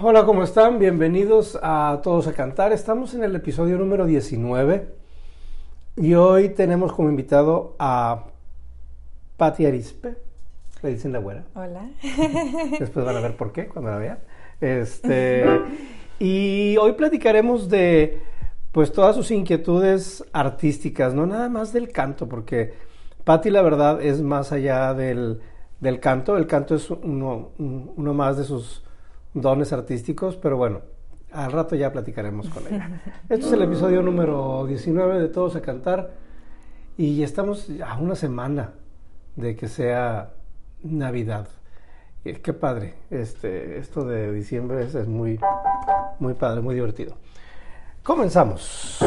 Hola, ¿cómo están? Bienvenidos a Todos a Cantar. Estamos en el episodio número 19 y hoy tenemos como invitado a Patti Arispe, le dicen la güera. Hola. Después van a ver por qué cuando la vean. Este, y hoy platicaremos de pues todas sus inquietudes artísticas, no nada más del canto, porque Patti la verdad es más allá del, del canto, el canto es uno, uno más de sus dones artísticos, pero bueno, al rato ya platicaremos con ella. Este es el episodio número 19 de Todos a Cantar y estamos a una semana de que sea Navidad. Qué padre, este, esto de diciembre es, es muy, muy padre, muy divertido. Comenzamos.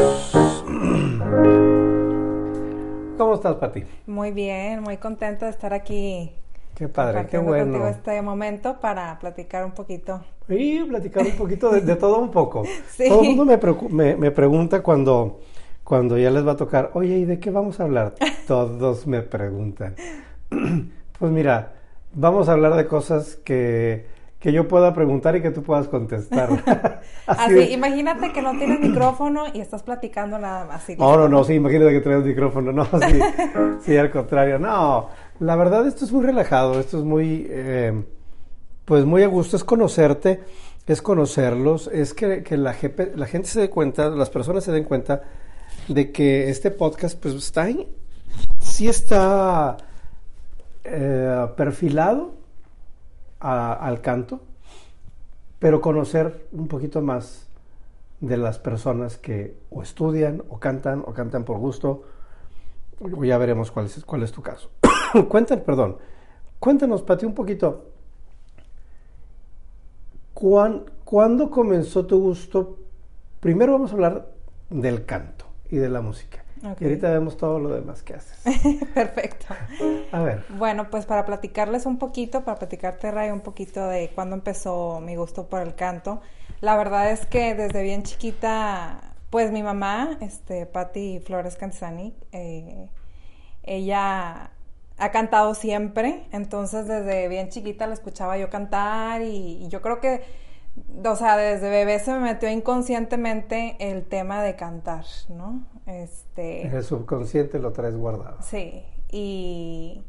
¿Cómo estás, Pati? Muy bien, muy contenta de estar aquí Qué padre, qué bueno. contigo este momento para platicar un poquito. Y platicar un poquito de, de todo un poco. Sí. Todo el mundo me, me, me pregunta cuando, cuando ya les va a tocar, oye, ¿y de qué vamos a hablar? Todos me preguntan. Pues mira, vamos a hablar de cosas que, que yo pueda preguntar y que tú puedas contestar. Así, de- imagínate que no tienes micrófono y estás platicando nada más. No, no, no, sí, imagínate que traes micrófono, no, sí, sí, al contrario, no, la verdad esto es muy relajado, esto es muy, eh, pues muy a gusto, es conocerte, es conocerlos, es que, que la, jepe- la gente se dé cuenta, las personas se den cuenta de que este podcast pues está ahí, sí está eh, perfilado al canto, pero conocer un poquito más de las personas que o estudian o cantan o cantan por gusto. Ya veremos cuál es, cuál es tu caso. Cuéntanos, perdón. Cuéntanos, Pati, un poquito. ¿Cuán- ¿Cuándo comenzó tu gusto? Primero vamos a hablar del canto y de la música. Y ahorita vemos todo lo demás que haces. Perfecto. A ver. Bueno, pues para platicarles un poquito, para platicarte, Ray, un poquito de cuándo empezó mi gusto por el canto. La verdad es que desde bien chiquita, pues mi mamá, este, Patti Flores Cantizani, eh, ella ha cantado siempre, entonces desde bien chiquita la escuchaba yo cantar y, y yo creo que, o sea, desde bebé se me metió inconscientemente el tema de cantar, ¿no? Este, En el subconsciente lo traes guardado. Sí, y,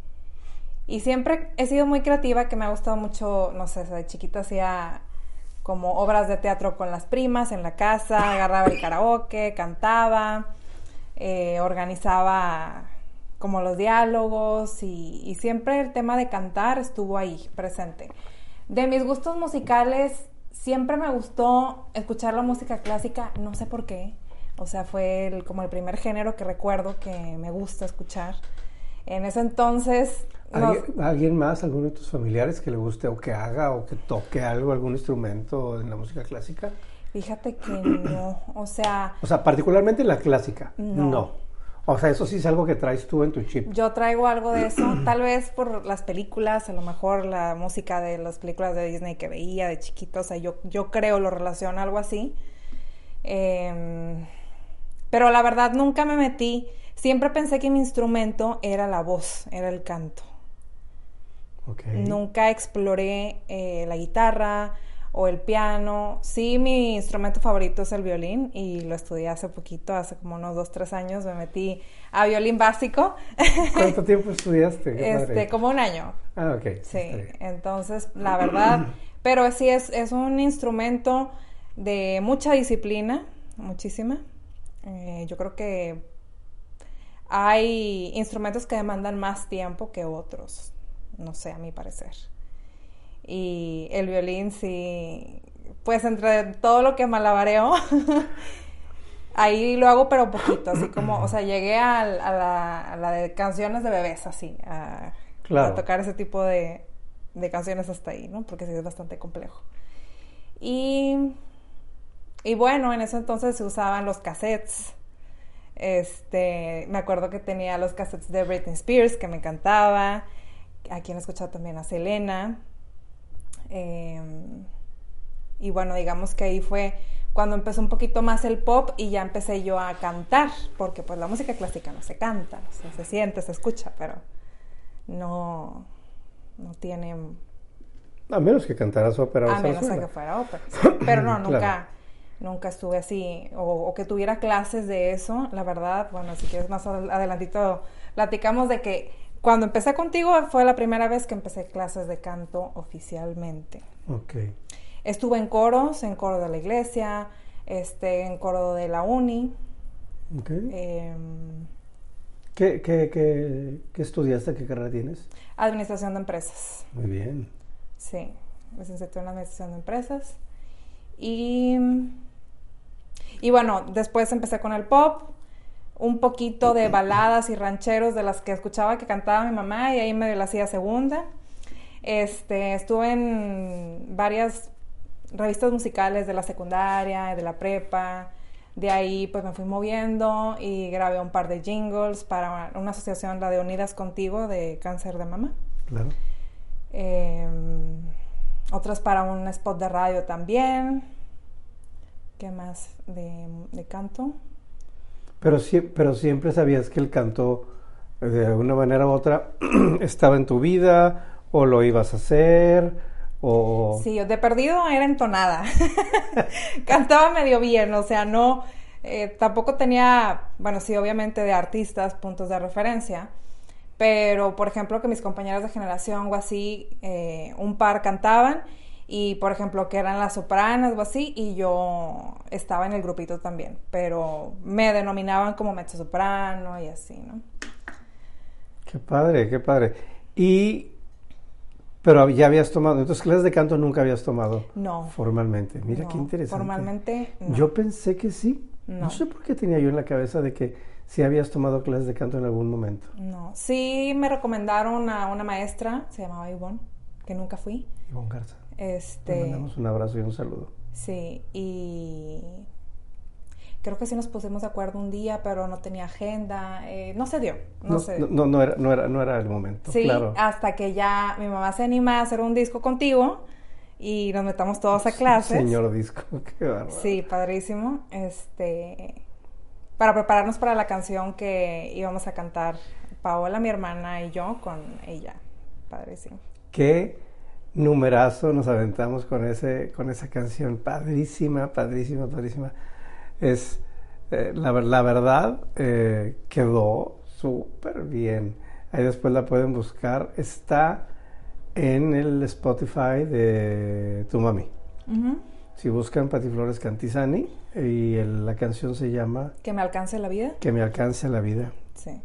y siempre he sido muy creativa, que me ha gustado mucho, no sé, de chiquita hacía como obras de teatro con las primas en la casa, agarraba el karaoke, cantaba, eh, organizaba como los diálogos y, y siempre el tema de cantar estuvo ahí presente. De mis gustos musicales, siempre me gustó escuchar la música clásica, no sé por qué. O sea, fue el- como el primer género que recuerdo que me gusta escuchar. En ese entonces, no- ¿Alguien, alguien más, alguno de tus familiares que le guste o que haga o que toque algo, algún instrumento en la música clásica? fíjate que no. O sea, O sea, particularmente la clásica. No. O sea, eso sí es algo que traes tú en tu chip. yo traigo algo de eso, tal vez por las películas, a lo mejor la música de las películas de Disney que veía de chiquito, o sea, yo, yo creo lo relaciono a algo así. Em, pero la verdad nunca me metí, siempre pensé que mi instrumento era la voz, era el canto. Ok. Nunca exploré eh, la guitarra o el piano. Sí, mi instrumento favorito es el violín y lo estudié hace poquito, hace como unos dos, tres años me metí a violín básico. ¿Cuánto tiempo estudiaste? Qué este, padre. como un año. Ah, ok. Sí, entonces, la verdad, pero sí es, es un instrumento de mucha disciplina, muchísima. Eh, yo creo que hay instrumentos que demandan más tiempo que otros, no sé, a mi parecer. Y el violín sí, pues entre todo lo que malabareo, ahí lo hago pero poquito, así como, o sea, llegué a, la, a la de canciones de bebés, así, a, Claro. a tocar ese tipo de, de canciones hasta ahí, ¿no? Porque sí es bastante complejo. Y, y bueno, en eso entonces se usaban los cassettes. Este, me acuerdo que tenía los cassettes de Britney Spears, que me encantaba. A quien he escuchado también a Selena. Em, y bueno, digamos que ahí fue cuando empezó un poquito más el pop y ya empecé yo a cantar, porque pues la música clásica no se canta, o sea, se siente, se escucha, pero no, no tiene... A menos que cantaras ópera o A menos que fuera ópera, pero no, nunca, nunca estuve así, o, que tuviera clases de eso, la verdad, bueno, si quieres más adelantito platicamos de que cuando empecé contigo fue la primera vez que empecé clases de canto oficialmente. Ok. Estuve en coros, en coro de la iglesia, este, en coro de la uni. Ok. Em, ¿Qué, qué, qué, qué estudiaste? ¿Qué carrera tienes? Administración de empresas. Muy bien. Sí, licenciatura en Administración de Empresas. Y, y bueno, después empecé con el pop, un poquito de baladas y rancheros de las que escuchaba que cantaba mi mamá y ahí me la hacía segunda. Este, estuve en varias revistas musicales de la secundaria, de la prepa. De ahí pues me fui moviendo y grabé un par de jingles para una asociación, la de Unidas Contigo, de cáncer de mama. Claro. Em, otras para un spot de radio también. ¿Qué más de, canto? Pero, pero siempre sabías que el canto, de una manera u otra, estaba en tu vida o lo ibas a hacer o... Sí, de perdido era entonada. Cantaba medio bien, o sea, no, eh, tampoco tenía, bueno, sí, obviamente de artistas, puntos de referencia, pero por ejemplo que mis compañeras de generación o así, eh, un par cantaban y por ejemplo que eran las sopranas o así y yo estaba en el grupito también, pero me denominaban como mezzo soprano y así, ¿no? Qué padre, qué padre. Y pero ya habías tomado, entonces clases de canto nunca habías tomado. No. Formalmente. Mira qué interesante. Formalmente. No. Yo pensé que sí. No. sé por qué tenía yo en la cabeza de que sí habías tomado clases de canto en algún momento. No. Sí me recomendaron a una maestra, se llamaba Ivonne, que nunca fui. Ivonne Garza. Este. Le mandamos un abrazo y un saludo. Sí, y creo que sí nos pusimos de acuerdo un día, pero no tenía agenda, eh, no se dio, no, no, no, no, era, no, era, no era el momento. Sí, hasta que ya mi mamá se anima a hacer un disco contigo y nos metamos todos a clases. Señor disco, qué bárbaro. Sí, padrísimo. Este, para prepararnos para la canción que íbamos a cantar Paola, mi hermana y yo con ella. Padrísimo. Qué numerazo nos aventamos con ese con esa canción, padrísima, padrísima, padrísima es, eh, la, la, verdad, eh, quedó súper bien. Ahí después la pueden buscar. Está en el Spotify de Tu Mami. Si buscan Patiflores Cantizani y la canción se llama... Que me alcance la vida. Que me alcance la vida. Sí.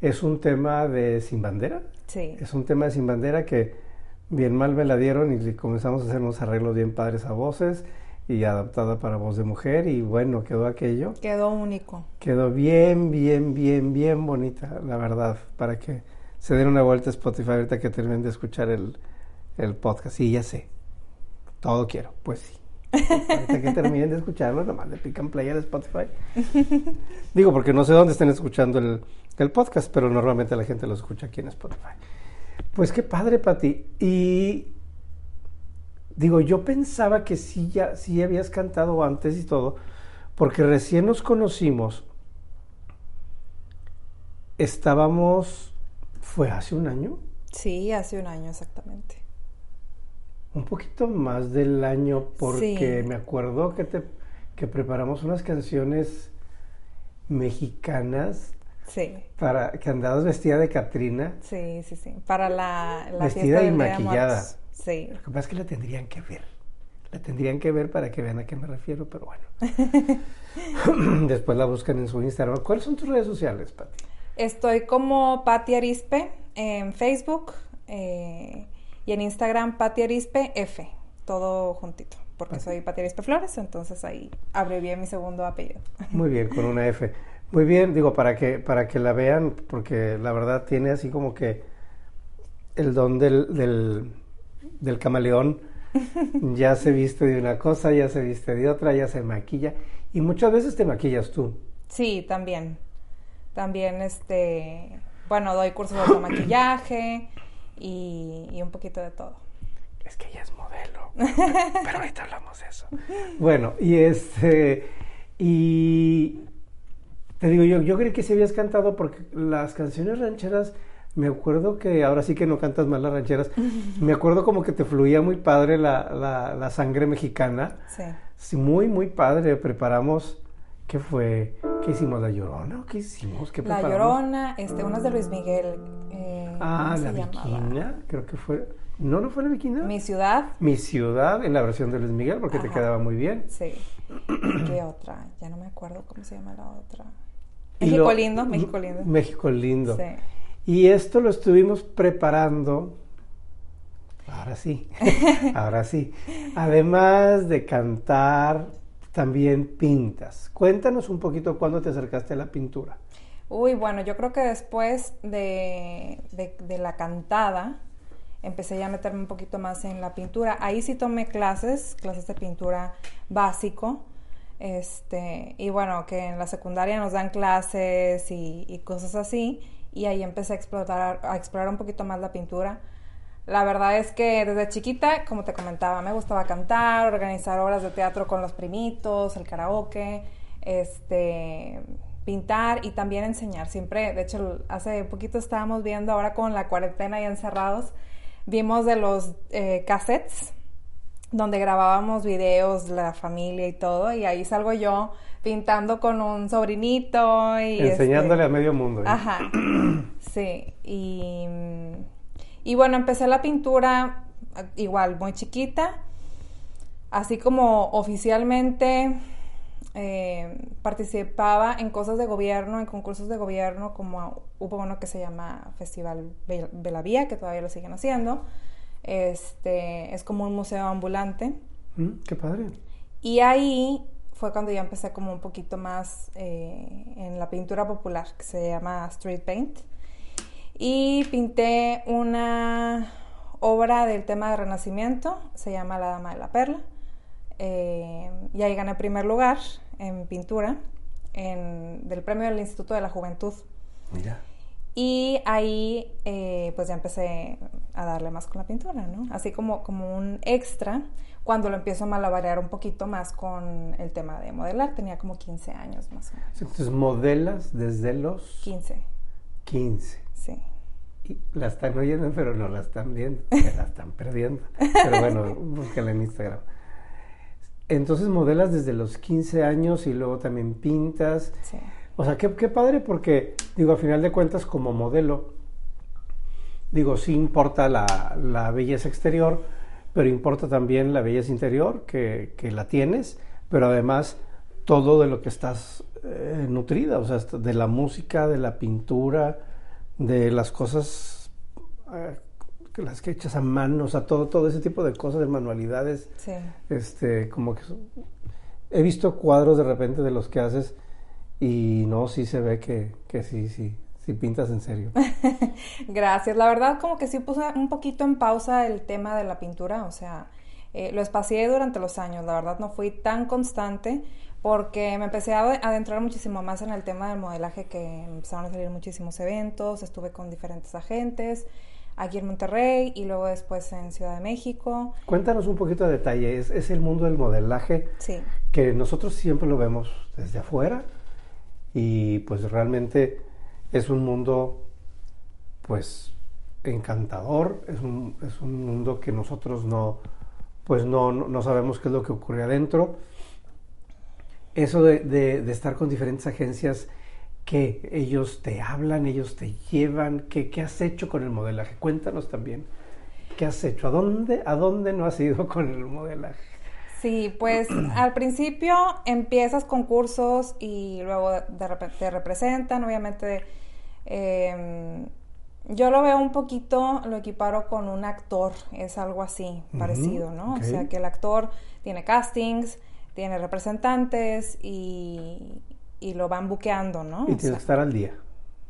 Es un tema de Sin Bandera. Sí. Es un tema de Sin Bandera que bien mal me la dieron y comenzamos a hacer unos arreglos bien padres a voces y adaptada para voz de mujer y bueno, quedó aquello. Quedó único. Quedó bien, bien, bien, bien bonita, la verdad, para que se den una vuelta a Spotify ahorita que terminen de escuchar el, el podcast. Sí, ya sé, todo quiero, pues sí. Ahorita que terminen de escucharlo, nomás le pican play a Spotify. Digo, porque no sé dónde estén escuchando el, el podcast, pero normalmente la gente lo escucha aquí en Spotify. Pues qué padre, Pati. Y Digo, yo pensaba que sí, ya, sí habías cantado antes y todo, porque recién nos conocimos. Estábamos, ¿fue hace un año? Sí, hace un año exactamente. Un poquito más del año, porque me acuerdo que, te, que preparamos unas canciones mexicanas Sí. Para que andabas vestida de Catrina. Sí, sí, sí. Para la, vestida y maquillada. Sí. Lo que pasa es que la tendrían que ver. La tendrían que ver para que vean a qué me refiero, pero bueno. Después la buscan en su Instagram. ¿Cuáles son tus redes sociales, Pati? Estoy como Pati Arispe en Facebook eh, y en Instagram Pati Arispe F, todo juntito, porque soy Pati Arispe Flores, entonces ahí abrevié mi segundo apellido. Muy bien, con una F. Muy bien, digo, para que, para que la vean, porque la verdad tiene así como que el don del, del, del camaleón. ya se viste de una cosa, ya se viste de otra, ya se maquilla. Y muchas veces te maquillas tú. Sí, también. También, este, bueno, doy cursos de maquillaje y, y un poquito de todo. Es que ella es modelo. Pero ahorita hablamos de eso. Bueno, y este, y te digo, yo, yo creí que si habías cantado porque las canciones rancheras, me acuerdo que ahora sí que no cantas mal las rancheras, me acuerdo como que te fluía muy padre la, la, la sangre mexicana. Sí. Sí, muy, muy padre. Preparamos, ¿qué fue? ¿Qué hicimos? ¿La Llorona? o ¿Qué hicimos? ¿Qué La preparamos? Llorona, este, unas de Luis Miguel. eh, Ah, ¿cómo la? Viquina, creo que fue. ¿No, no fue la Viquina? Mi ciudad. Mi ciudad, en la versión de Luis Miguel, porque te quedaba muy bien. Sí. ¿Qué otra? Ya no me acuerdo cómo se llama la otra. México lo- lindo, México lindo. México lindo. Sí. Y esto lo estuvimos preparando. Ahora sí, ahora sí. Además de cantar, también pintas. Cuéntanos un poquito cuándo te acercaste a la pintura. Uy, bueno, yo creo que después de, de- de la cantada empecé ya a meterme un poquito más en la pintura. Ahí sí tomé clases, clases de pintura básico. Este, y bueno, que en la secundaria nos dan clases y, cosas así. Y ahí empecé a explorar, a explorar un poquito más la pintura. La verdad es que desde chiquita, como te comentaba, me gustaba cantar, organizar obras de teatro con los primitos, el karaoke, este, pintar y también enseñar. Siempre, de hecho, hace poquito estábamos viendo ahora con la cuarentena y encerrados, vimos de los eh, cassettes donde grabábamos videos, la familia y todo, y ahí salgo yo pintando con un sobrinito y este, Enseñándole a medio mundo. ¿eh? Ajá, sí. Y, y bueno, empecé la pintura igual muy chiquita, así como oficialmente eh, participaba en cosas de gobierno, en concursos de gobierno, como hubo uno que se llama Festival Bel- Belavía, que todavía lo siguen haciendo. Este, es como un museo ambulante. Mm, Qué padre. Y ahí fue cuando ya empecé como un poquito más eh, en la pintura popular, que se llama Street Paint. Y pinté una obra del tema de Renacimiento, se llama La Dama de la Perla. Eh, y ahí gané primer lugar en pintura en, del premio del Instituto de la Juventud. Mira. Y ahí eh, pues ya empecé a darle más con la pintura, ¿no? Así como, como un extra cuando lo empiezo a malabarear un poquito más con el tema de modelar. Tenía como 15 años más o menos. Entonces, modelas desde los 15, 15. sí. Y la están oyendo, pero no la están viendo. Se la están perdiendo. Pero bueno, búscala en Instagram. Entonces, modelas desde los 15 años y luego también pintas. sí. O sea, qué, qué padre porque, digo, a final de cuentas, como modelo, digo, sí importa la, la belleza exterior, pero importa también la belleza interior, que, que la tienes, pero además todo de lo que estás eh, nutrida, o sea, de la música, de la pintura, de las cosas, eh, que las que echas a mano, o sea, todo, todo ese tipo de cosas, de manualidades, Sí. este, como que he visto cuadros de repente de los que haces y no, sí se ve que, que sí, sí, sí pintas en serio. Gracias. La verdad, como que sí puse un poquito en pausa el tema de la pintura, o sea, eh, lo espacié durante los años. La verdad, no fui tan constante porque me empecé a ade- adentrar muchísimo más en el tema del modelaje, que empezaron a salir muchísimos eventos, estuve con diferentes agentes aquí en Monterrey y luego después en Ciudad de México. Cuéntanos un poquito de detalle, es, es el mundo del modelaje Sí, que nosotros siempre lo vemos desde afuera y pues realmente es un mundo pues encantador, es un, es un mundo que nosotros no pues no, no, sabemos qué es lo que ocurre adentro. Eso de, de- de estar con diferentes agencias que ellos te hablan, ellos te llevan, ¿qué, qué has hecho con el modelaje? Cuéntanos también, ¿qué has hecho? ¿A dónde, a dónde no has ido con el modelaje? Sí, pues al principio empiezas con cursos y luego de repente te representan, obviamente. Eh, yo lo veo un poquito, lo equiparo con un actor, es algo así, parecido, ¿no? O sea, que el actor tiene castings, tiene representantes y, y lo van buqueando, ¿no? Y O tienes sea, que estar al día.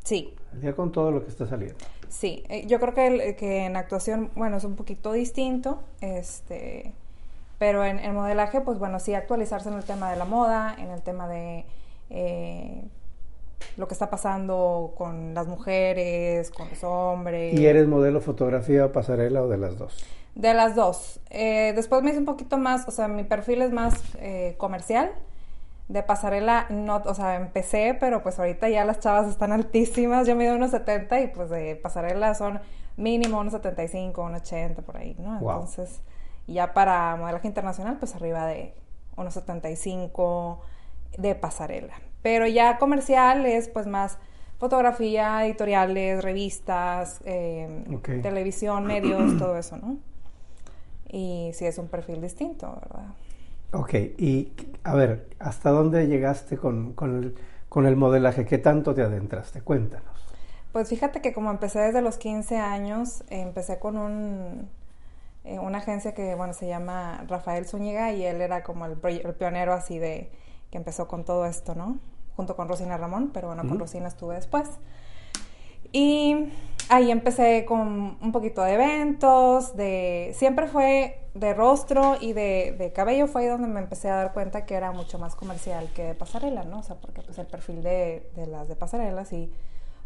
Sí. Al día con todo lo que está saliendo. Sí, eh, yo creo que, el- que en actuación, bueno, es un poquito distinto, este, pero en, en modelaje, pues bueno, sí actualizarse en el tema de la moda, en el tema de eh, lo que está pasando con las mujeres, con los hombres. ¿Y eres modelo fotografía o pasarela o de las dos? De las dos. Eh, después me hice un poquito más, o sea, mi perfil es más eh, comercial. De pasarela, no, o sea, empecé, pero pues ahorita ya las chavas están altísimas. Yo mido unos 70 y pues de pasarela son mínimo unos 75, unos 80 por ahí, ¿no? Wow. Entonces, ya para modelaje internacional, pues arriba de unos 75 de pasarela. Pero ya comercial es pues más fotografía, editoriales, revistas, eh, Ok. televisión, medios, todo eso, ¿no? Y sí es un perfil distinto, ¿verdad? Ok, y a ver, ¿hasta dónde llegaste con, con el, con el modelaje? ¿Qué tanto te adentraste? Cuéntanos. Pues fíjate que como empecé desde los 15 años, eh, empecé con un, eh, una agencia que, bueno, se llama Rafael Zúñiga y él era como el, el pionero así de que empezó con todo esto, ¿no? Junto con Rosina Ramón, pero bueno, con. Rosina estuve después. Y ahí empecé con un poquito de eventos, de siempre fue de rostro y de, de cabello fue ahí donde me empecé a dar cuenta que era mucho más comercial que de pasarela, ¿no? O sea, porque pues el perfil de, de las de pasarela sí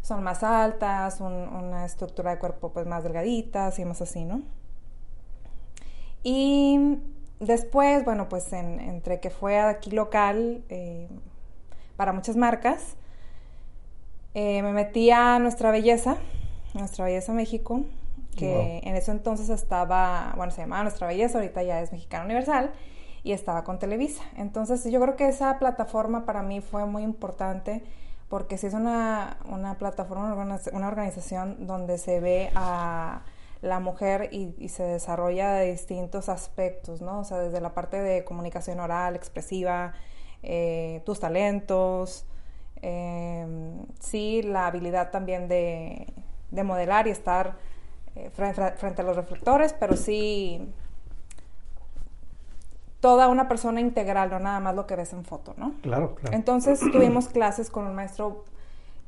son más altas, un- una estructura de cuerpo pues más delgaditas y más así, ¿no? Y después, bueno, pues en- entre que fue aquí local eh, para muchas marcas, eh, me metí a Nuestra Belleza, Nuestra Belleza México, que Wow. en ese entonces estaba, bueno, se llamaba Nuestra Belleza, ahorita ya es Mexicana Universal, y estaba con Televisa. Entonces yo creo que esa plataforma para mí fue muy importante, porque si es una, una plataforma, una organización donde se ve a la mujer y, y se desarrolla de distintos aspectos, ¿no? O sea, desde la parte de comunicación oral, expresiva, eh, tus talentos, eh, sí, la habilidad también de, de modelar y estar eh, fre- fre- frente a los reflectores, pero sí toda una persona integral, no nada más lo que ves en foto, ¿no? Claro, claro. Entonces tuvimos clases con un maestro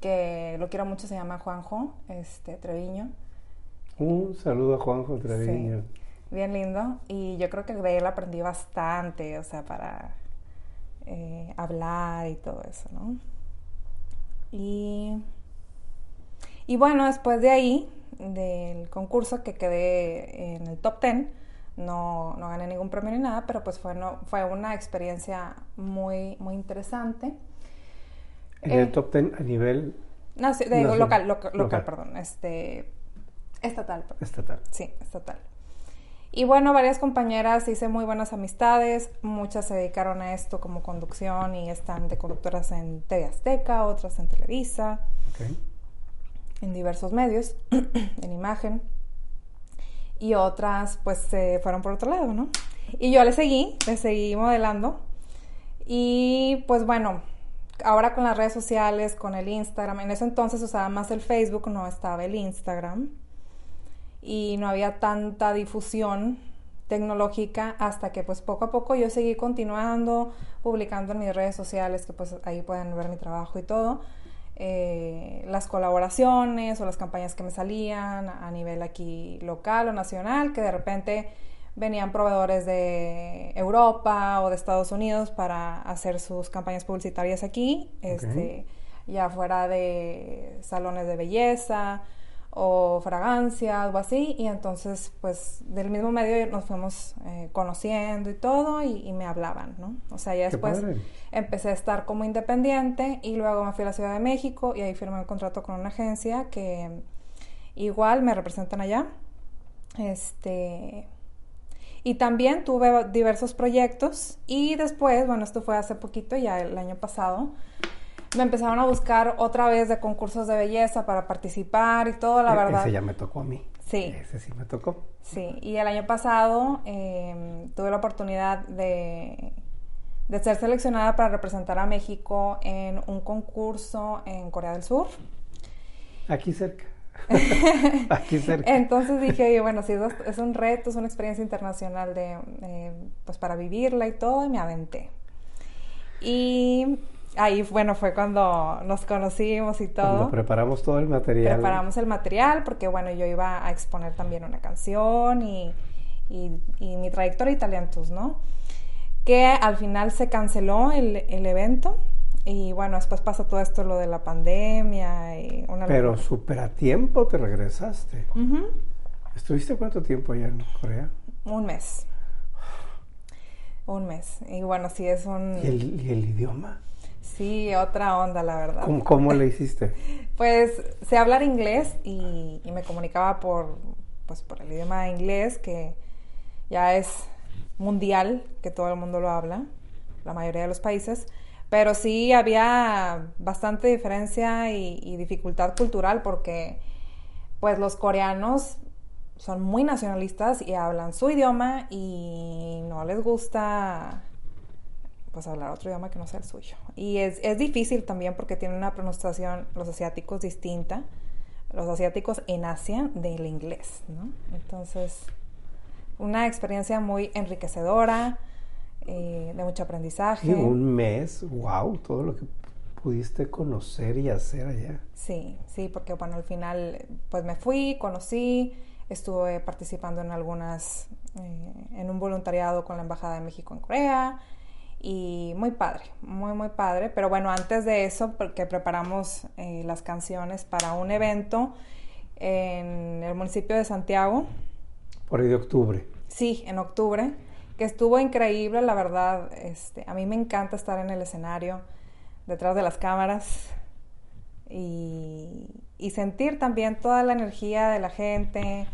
que lo quiero mucho, se llama Juanjo este, Treviño. Un saludo a Juanjo Treviño. Sí, bien lindo. Y yo creo que de él aprendí bastante, o sea, para eh, hablar y todo eso, ¿no? Y, y bueno, después de ahí, del concurso que quedé en el top 10, no, no gané ningún premio ni nada, pero pues fue, no, fue una experiencia muy, muy interesante. En Eh, el top 10 a nivel No, sí, de- local, loca- local, Local. perdón, este, estatal, estatal. Sí, estatal. Y bueno, varias compañeras hice muy buenas amistades, muchas se dedicaron a esto como conducción y están de conductoras en TV Azteca, otras en Televisa, en diversos medios, en imagen, y otras pues se fueron por otro lado, ¿no? Y yo le seguí, le seguí modelando, y pues bueno, ahora con las redes sociales, con el Instagram, en ese entonces usaba más el Facebook, no estaba el Instagram y no había tanta difusión tecnológica hasta que pues poco a poco yo seguí continuando publicando en mis redes sociales que pues ahí pueden ver mi trabajo y todo eh, las colaboraciones o las campañas que me salían a nivel aquí local o nacional que de repente venían proveedores de Europa o de Estados Unidos para hacer sus campañas publicitarias aquí este ya fuera de salones de belleza o fragancias o así y entonces pues del mismo medio nos fuimos eh, conociendo y todo y, y me hablaban, ¿no? O sea, ya después empecé a estar como independiente y luego me fui a la Ciudad de México y ahí firmé un contrato con una agencia que igual me representan allá. Este y también tuve diversos proyectos y después, bueno, esto fue hace poquito, ya el año pasado, me empezaron a buscar otra vez de concursos de belleza para participar y todo, la E- verdad. Ese ya me tocó a mí. Sí. Ese sí me tocó. Sí, y el año pasado eh, tuve la oportunidad de, de ser seleccionada para representar a México en un concurso en Corea del Sur. Aquí cerca. Aquí cerca. Entonces dije, bueno, sí, es, es un reto, es una experiencia internacional de, eh, pues para vivirla y todo, y me aventé. Y ahí, bueno, fue cuando nos conocimos y todo. Cuando preparamos todo el material. Preparamos el material porque, bueno, yo iba a exponer también una canción y, y, y mi trayectoria y talentos, ¿no? Que al final se canceló el, el evento y bueno, después pasó todo esto, lo de la pandemia y una... Pero súper a tiempo te regresaste. ¿Estuviste cuánto tiempo allá en Corea? Un mes. Un mes. Y bueno, sí es un... ¿Y el, y el idioma? Sí, otra onda, la verdad. ¿Cómo, cómo le hiciste? pues sé hablar inglés y, y, me comunicaba por, pues, por el idioma inglés, que ya es mundial, que todo el mundo lo habla, la mayoría de los países. Pero sí había bastante diferencia y, y dificultad cultural porque pues los coreanos son muy nacionalistas y hablan su idioma y no les gusta pues hablar otro idioma que no sea el suyo. Y es, es difícil también porque tienen una pronunciación los asiáticos distinta, los asiáticos en Asia del inglés, ¿no? Entonces, una experiencia muy enriquecedora, eh, de mucho aprendizaje. Y un mes, wow, todo lo que pudiste conocer y hacer allá. Sí, sí, porque bueno, al final pues me fui, conocí, estuve participando en algunas, eh, en un voluntariado con la Embajada de México en Corea y muy padre, muy, muy padre. Pero bueno, antes de eso, porque preparamos eh, las canciones para un evento en el municipio de Santiago. Por ahí de octubre. Sí, en octubre, que estuvo increíble, la verdad. Este, a mí me encanta estar en el escenario, detrás de las cámaras y, y sentir también toda la energía de la gente,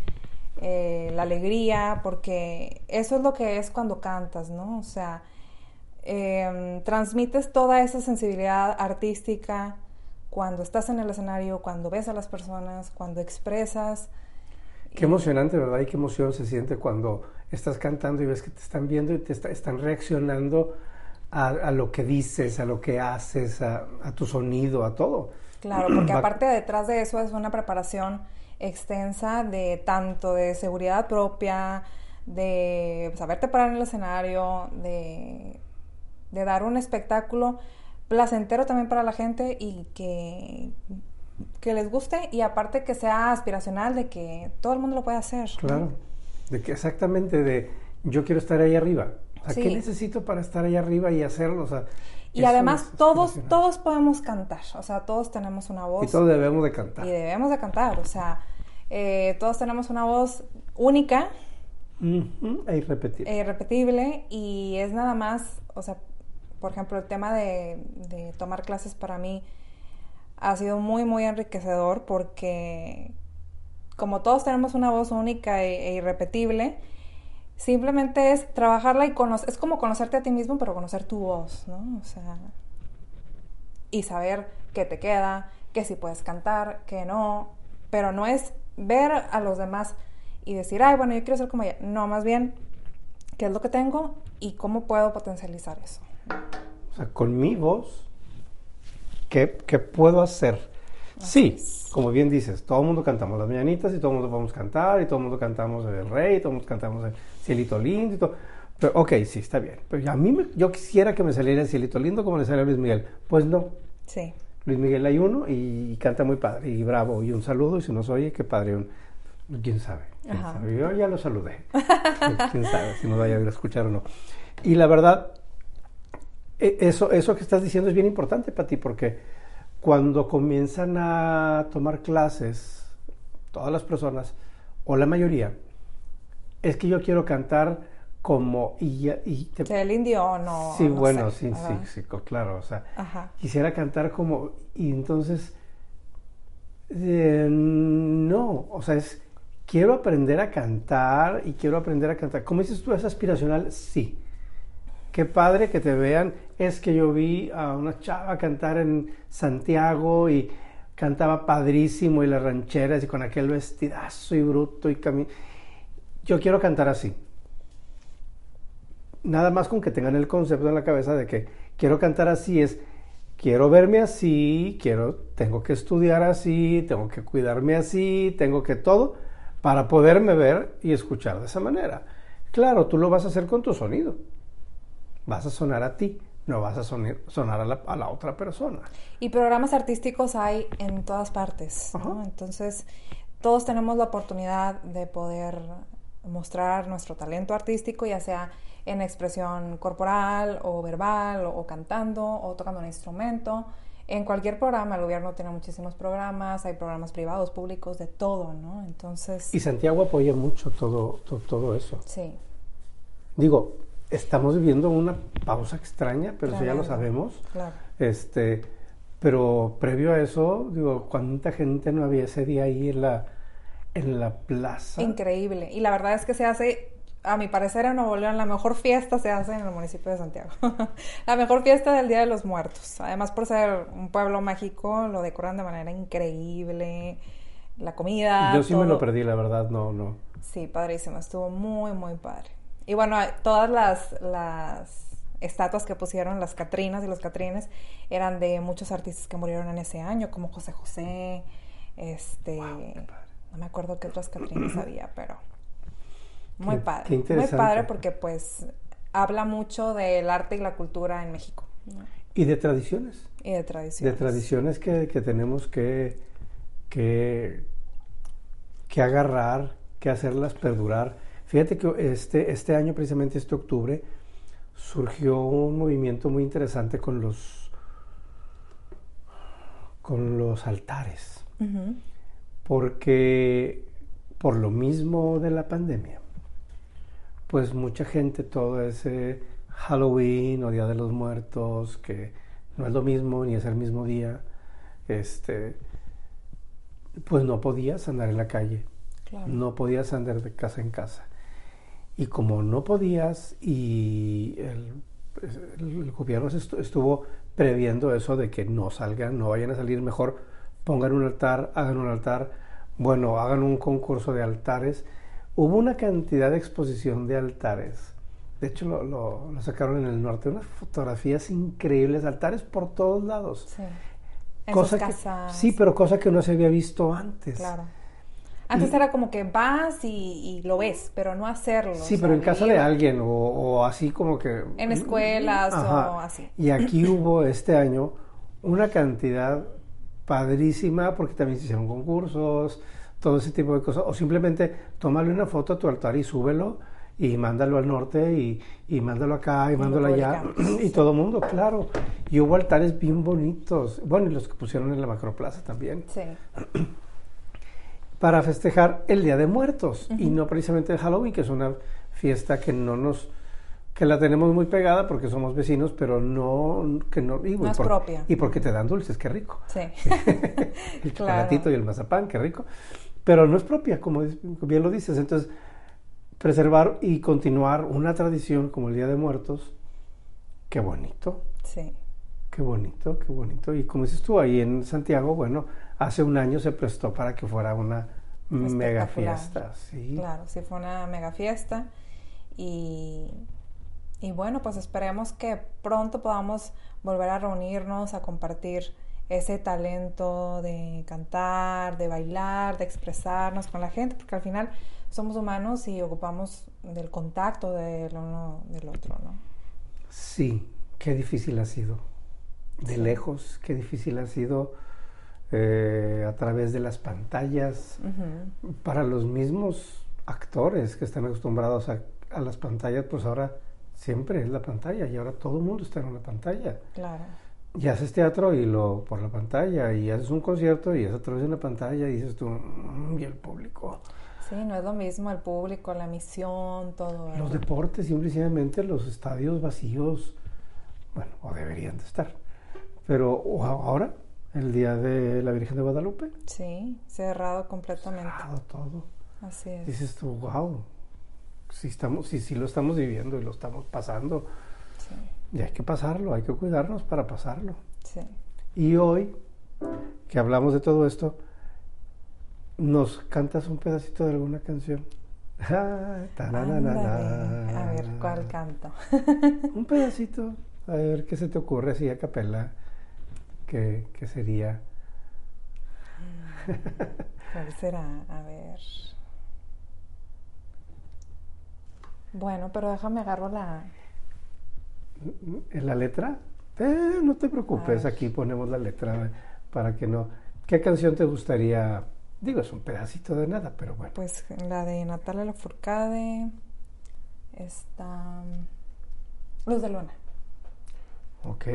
eh, la alegría, porque eso es lo que es cuando cantas, ¿no? O sea, eh, transmites toda esa sensibilidad artística cuando estás en el escenario, cuando ves a las personas, cuando expresas. Qué emocionante, ¿verdad? Y qué emoción se siente cuando estás cantando y ves que te están viendo y te está, están reaccionando a, a, lo que dices, a lo que haces, a, a tu sonido, a todo. Claro, porque aparte detrás de eso es una preparación extensa de tanto de seguridad propia, de saberte parar en el escenario, de, de dar un espectáculo placentero también para la gente y que, que les guste y aparte que sea aspiracional de que todo el mundo lo puede hacer. Claro, ¿no? de que exactamente de yo quiero estar ahí arriba. O sea, sí. ¿qué necesito para estar ahí arriba y hacerlo? O sea, y además todos, todos podemos cantar, o sea, todos tenemos una voz. Y todos debemos de cantar. Y debemos de cantar, o sea, eh, todos tenemos una voz única. E irrepetible. E irrepetible y es nada más, o sea, por ejemplo, el tema de, tomar clases para mí ha sido muy, muy enriquecedor porque como todos tenemos una voz única e, e irrepetible, simplemente es trabajarla y conocer, es como conocerte a ti mismo, pero conocer tu voz, ¿no? O sea, y saber qué te queda, que si puedes cantar, que no, pero no es ver a los demás y decir, ay, bueno, yo quiero ser como ella. No, más bien, qué es lo que tengo y cómo puedo potencializar eso. O sea, con mi voz, ¿qué, qué puedo hacer? Sí, como bien dices, todo el mundo cantamos las mañanitas y todo el mundo podemos cantar y todo el mundo cantamos el rey, todo el mundo cantamos el cielito lindo y todo. Pero, ok, sí, está bien. Pero a mí me, yo quisiera que me saliera el cielito lindo como le sale a Luis Miguel. Pues no. Sí. Luis Miguel hay uno y canta muy padre y bravo. Y un saludo y si nos oye, qué padre. Un, ¿Quién sabe? ¿Quién sabe? Yo ya lo saludé. ¿Quién sabe si nos vaya a escuchar o no? Y la verdad, eso, eso que estás diciendo es bien importante para ti porque cuando comienzan a tomar clases, todas las personas, o la mayoría, es que yo quiero cantar como y, y te... el indio o no sí no bueno sé, sí, sí sí claro o sea Ajá. quisiera cantar como y entonces eh, no o sea es quiero aprender a cantar y quiero aprender a cantar. Como dices tú es aspiracional sí qué padre que te vean. Es que yo vi a una chava cantar en Santiago y cantaba padrísimo y las rancheras y con aquel vestidazo y bruto y camino. Yo quiero cantar así. Nada más con que tengan el concepto en la cabeza de que quiero cantar así es quiero verme así, quiero tengo que estudiar así, tengo que cuidarme así, tengo que todo para poderme ver y escuchar de esa manera. Claro, tú lo vas a hacer con tu sonido vas a sonar a ti, no vas a sonar, sonar a, la, a, la, otra persona. Y programas artísticos hay en todas partes, ¿no? Entonces, todos tenemos la oportunidad de poder mostrar nuestro talento artístico, ya sea en expresión corporal o verbal o, o cantando o tocando un instrumento. En cualquier programa, el gobierno tiene muchísimos programas, hay programas privados, públicos, de todo, ¿no? Entonces... Y Santiago apoya mucho todo, todo, todo eso. Sí. Digo, estamos viviendo una pausa extraña, pero eso ya lo sabemos. Claro. Este, pero previo a eso, digo, cuánta gente no había ese día ahí en la, en la plaza. Increíble. Y la verdad es que se hace, a mi parecer, en Nuevo León, la mejor fiesta se hace en el municipio de Santiago. la mejor fiesta del Día de los Muertos. Además, por ser un pueblo mágico, lo decoran de manera increíble. La comida. Yo sí todo. me lo perdí, la verdad, no, no. Sí, padrísimo. Estuvo muy, muy padre. Y bueno, todas las, las estatuas que pusieron, las Catrinas y los Catrines, eran de muchos artistas que murieron en ese año, como José José, este, Wow, no me acuerdo qué otras Catrinas había, pero muy Qué- padre. qué muy interesante. padre porque pues habla mucho del arte y la cultura en México ¿no? Y de tradiciones. y de tradiciones. De tradiciones que, que tenemos que, que, que agarrar, que hacerlas perdurar. Fíjate que este, este año, precisamente este octubre, surgió un movimiento muy interesante con los, con los altares. Porque por lo mismo de la pandemia, pues mucha gente todo ese Halloween o Día de los Muertos, que no es lo mismo ni es el mismo día, este, pues no podías andar en la calle, Claro. no podías andar de casa en casa. Y como no podías y el, el gobierno estuvo previendo eso de que no salgan, no vayan a salir mejor, pongan un altar, hagan un altar, bueno, hagan un concurso de altares. Hubo una cantidad de exposición de altares. De hecho, lo, lo- lo sacaron en el norte, unas fotografías increíbles, altares por todos lados. Sí. En Cosa sus que- casas. sí, pero cosa que no se había visto antes. Claro. Antes era como que vas y, y lo ves, pero no hacerlo. Sí, o pero sea, en casa de alguien o, o así como que... En escuelas Ajá. o así. Y aquí hubo este año una cantidad padrísima porque también se hicieron concursos, todo ese tipo de cosas. O simplemente tómale una foto a tu altar y súbelo y mándalo al norte y, y mándalo acá y lo mándalo allá. Y todo el mundo, claro. Y hubo altares bien bonitos. Bueno, y los que pusieron en la macroplaza también Sí. para festejar el Día de Muertos y no precisamente el Halloween, que es una fiesta que no nos que la tenemos muy pegada porque somos vecinos, pero no que no, y, No es por- propia. y porque te dan dulces, qué rico. Sí. el Claro. chocolatito y el mazapán, qué rico. Pero no es propia, como bien lo dices. Entonces, preservar y continuar una tradición como el Día de Muertos, qué bonito. Sí. Qué bonito, qué bonito. Y como dices tú, ahí en Santiago, bueno, hace un año se prestó para que fuera una mega fiesta. Sí. Claro, sí fue una mega fiesta. Y, y bueno, pues esperemos que pronto podamos volver a reunirnos, a compartir ese talento de cantar, de bailar, de expresarnos con la gente, porque al final somos humanos y ocupamos del contacto del uno del otro, ¿no? Sí, qué difícil ha sido. De Sí. lejos, qué difícil ha sido eh, a través de las pantallas. Para los mismos actores que están acostumbrados a, a las pantallas, pues ahora siempre es la pantalla y ahora todo el mundo está en una pantalla. Claro. Y haces teatro y lo por la pantalla, y haces un concierto y es a través de una pantalla y dices tú, "Mm, y el público. Sí, no es lo mismo el público, la misión, todo. Los ¿verdad? deportes, simplemente los estadios vacíos, bueno, o deberían de estar. Pero ahora, el día de la Virgen de Guadalupe, Sí, cerrado completamente. cerrado todo. Así es. Dices tú, wow, si estamos, si, si lo estamos viviendo y lo estamos pasando, Sí, y hay que pasarlo, hay que cuidarnos para pasarlo. sí. Y hoy, que hablamos de todo esto, ¿nos cantas un pedacito de alguna canción? Ah. A ver, ¿cuál canto? Un pedacito, a ver qué se te ocurre así a capela, que, que sería... ¿Cuál será? A ver. Bueno, pero déjame agarro la... ¿En la letra? Eh, no te preocupes, aquí ponemos la letra para que no... ¿Qué canción te gustaría? Digo, es un pedacito de nada, pero bueno. Pues la de Natalia Lafourcade, esta... Luz de Luna. Ok,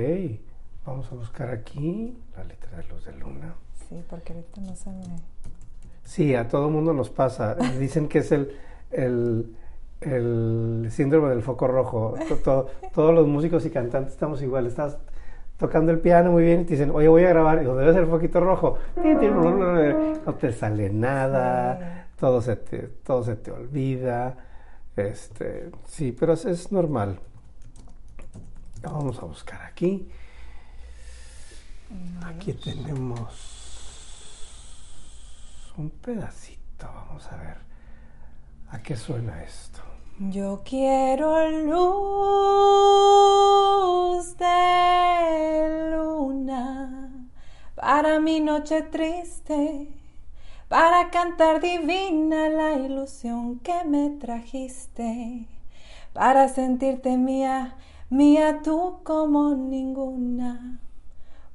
vamos a buscar aquí la letra de Luz de Luna. Sí, porque ahorita no se me... Sí, a todo mundo nos pasa. Dicen que es el, el, el síndrome del foco rojo. todos los músicos y cantantes estamos igual. Estás tocando el piano muy bien y te dicen, oye, voy a grabar. Y digo, debe ser el foquito rojo. No te sale nada. Todo se te, todo se te olvida. Este, sí, pero es, es normal. Vamos a buscar aquí. Aquí tenemos un pedacito. Vamos a ver. ¿A qué suena esto? Yo quiero luz de luna para mi noche triste, para cantar divina la ilusión que me trajiste, para sentirte mía, mía tú como ninguna.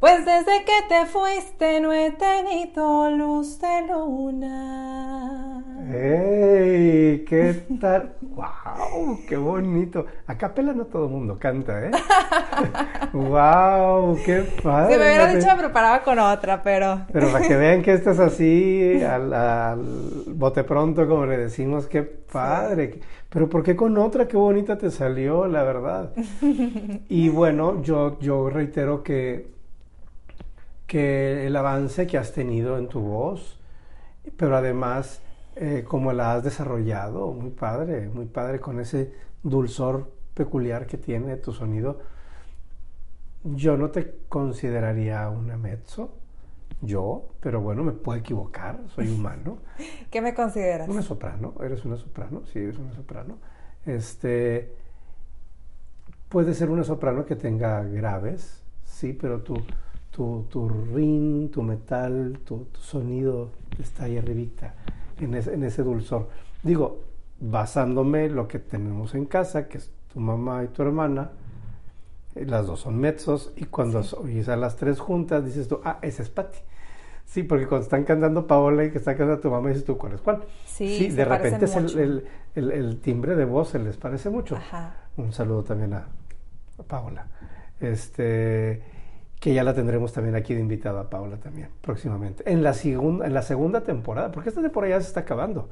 Pues desde que te fuiste no he tenido luz de luna. ¡Ey! ¿Qué tal? ¡Wow! ¡Qué bonito! A capela no todo el mundo canta, ¿eh? ¡Wow! ¡Qué padre! Si me hubiera dicho, me preparaba con otra, pero. Pero para que vean que estás así, al, bote pronto, como le decimos, qué padre. Pero ¿por qué con otra? ¡Qué bonita te salió, la verdad! Y bueno, yo, yo reitero que que el avance que has tenido en tu voz, pero además eh, como la has desarrollado, muy padre, muy padre con ese dulzor peculiar que tiene tu sonido. Yo no te consideraría una mezzo, yo, pero bueno, me puedo equivocar, soy humano. ¿Qué me consideras? Una soprano, eres una soprano, sí, eres una soprano. Este, puede ser una soprano que tenga graves, sí, pero tú tu, tu ring, tu metal, tu, sonido está ahí arribita, en, en ese dulzor. Digo, basándome lo que tenemos en casa, que es tu mamá y tu hermana, eh, las dos son mezzos, y cuando oyes a las tres juntas, dices tú, ah, ese es Patti. Sí, porque cuando están cantando Paola y que está cantando tu mamá, dices tú, ¿cuál es cuál? Sí, de repente es el, el, el, timbre de voz se les parece mucho. Ajá. Un saludo también a, a Paola. Este, que ya la tendremos también aquí de invitada a Paula también próximamente. En la, segunda, en la segunda temporada, porque esta temporada ya se está acabando.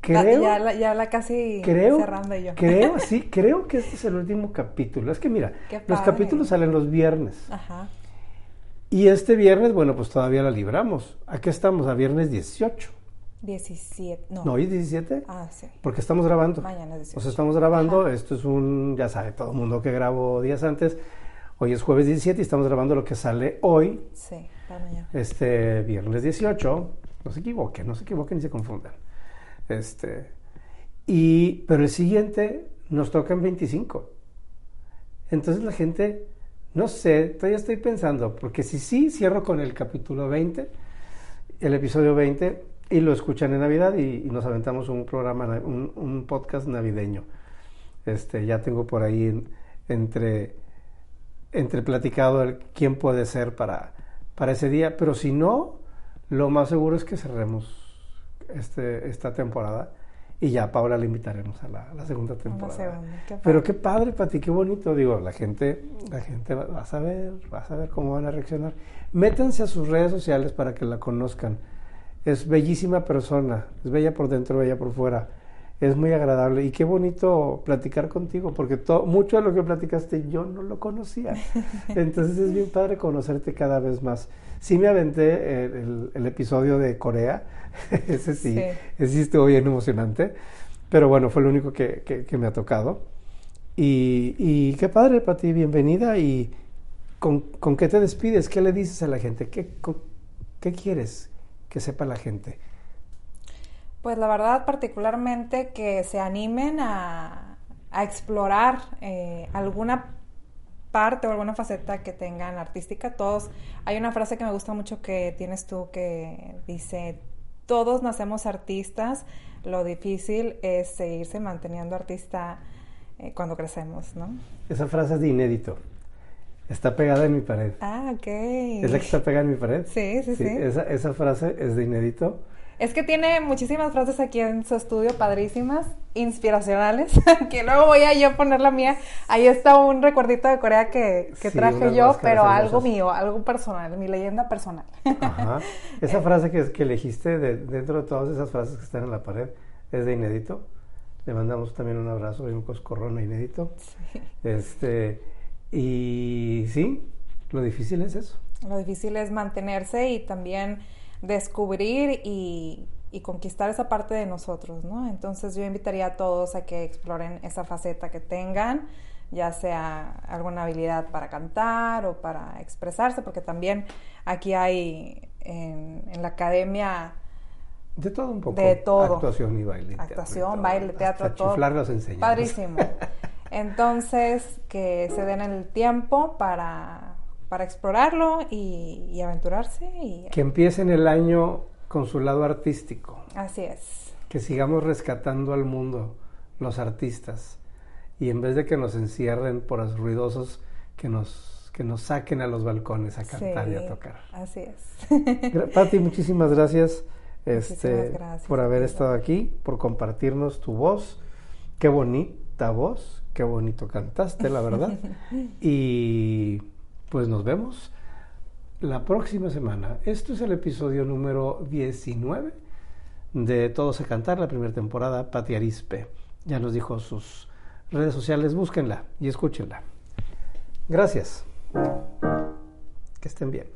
Creo, ya, la, ya la casi cerrando yo. Creo, sí, creo que este es el último capítulo. Es que mira, los capítulos salen los viernes. Ajá. Y este viernes, bueno, pues todavía la libramos. Aquí estamos, a viernes 18. 17, no. ¿No hoy es 17? Ah, sí. Porque estamos grabando. Mañana es 18. O sea, estamos grabando. Esto es un, ya sabe todo el mundo que grabo días antes. Hoy es jueves 17 y estamos grabando lo que sale hoy. Sí, para mañana. Este viernes 18. No se equivoquen, no se equivoquen ni se confundan. Este, y, pero el siguiente nos toca en 25. Entonces la gente, no sé, todavía estoy pensando, porque si sí cierro con el capítulo 20, el episodio 20, y lo escuchan en Navidad y, nos aventamos un programa, un, un, podcast navideño. Este, ya tengo por ahí entre entre platicado el quién puede ser para, para ese día, pero si no, lo más seguro es que cerremos este, esta temporada y ya Paula le invitaremos a la, segunda temporada. pero qué padre, Pati, qué bonito. Digo, la gente, la gente va, a saber, va a saber cómo van a reaccionar. Métanse a sus redes sociales para que la conozcan. Es bellísima persona, es bella por dentro, bella por fuera es muy agradable y qué bonito platicar contigo, porque mucho de lo que platicaste yo no lo conocía. Entonces es bien padre conocerte cada vez más. Sí me aventé el, episodio de Corea, ese sí, ese sí estuvo bien emocionante, pero bueno, fue lo único que, me ha tocado. Y, qué padre, Pati, bienvenida. ¿Y con, con, qué te despides? ¿Qué le dices a la gente? ¿Qué, ¿Qué quieres que sepa la gente? Pues la verdad, particularmente que se animen a, explorar eh, alguna parte o alguna faceta que tengan artística. Todos, hay una frase que me gusta mucho que tienes tú que dice, todos nacemos artistas, lo difícil es seguirse manteniendo artista eh, cuando crecemos, ¿no? Esa frase es de inédito. Está pegada en mi pared. Ah, ok. ¿Es la que está pegada en mi pared? Sí, sí, sí. Esa, esa frase es de inédito. Es que tiene muchísimas frases aquí en su estudio, padrísimas, inspiracionales, que luego voy a yo poner la mía. Ahí está un recuerdito de Corea que, que Sí, traje yo, pero algo mío, algo personal, mi leyenda personal. Ajá. Esa frase que, que elegiste de- dentro de todas esas frases que están en la pared es de inédito. Le mandamos también un abrazo y un coscorrón a inédito. Este, y sí, lo difícil es eso. Lo difícil es mantenerse y también descubrir y, y conquistar esa parte de nosotros, ¿no? Entonces yo invitaría a todos a que exploren esa faceta que tengan, ya sea alguna habilidad para cantar o para expresarse, porque también aquí hay en, en la academia De todo un poco. De todo. Actuación y baile. teatro actuación, todo. baile, teatro, Hasta todo. chiflar. Padrísimo. Entonces, que se den el tiempo para, para explorarlo y, y aventurarse. Y Que empiecen el año con su lado artístico. así es. Que sigamos rescatando al mundo, los artistas. Y en vez de que nos encierren por los ruidosos, que nos, que nos saquen a los balcones a cantar y a Sí, tocar. Así es. Pati, muchísimas gracias, este, Muchísimas gracias, por haber estado aquí, por compartirnos tu voz. Qué bonita voz, qué bonito cantaste, la verdad. y pues nos vemos la próxima semana. Esto es el episodio número 19 de Todos a Cantar, la primera temporada. Pati Arispe ya nos dijo sus redes sociales, búsquenla y escúchenla. Gracias. Que estén bien.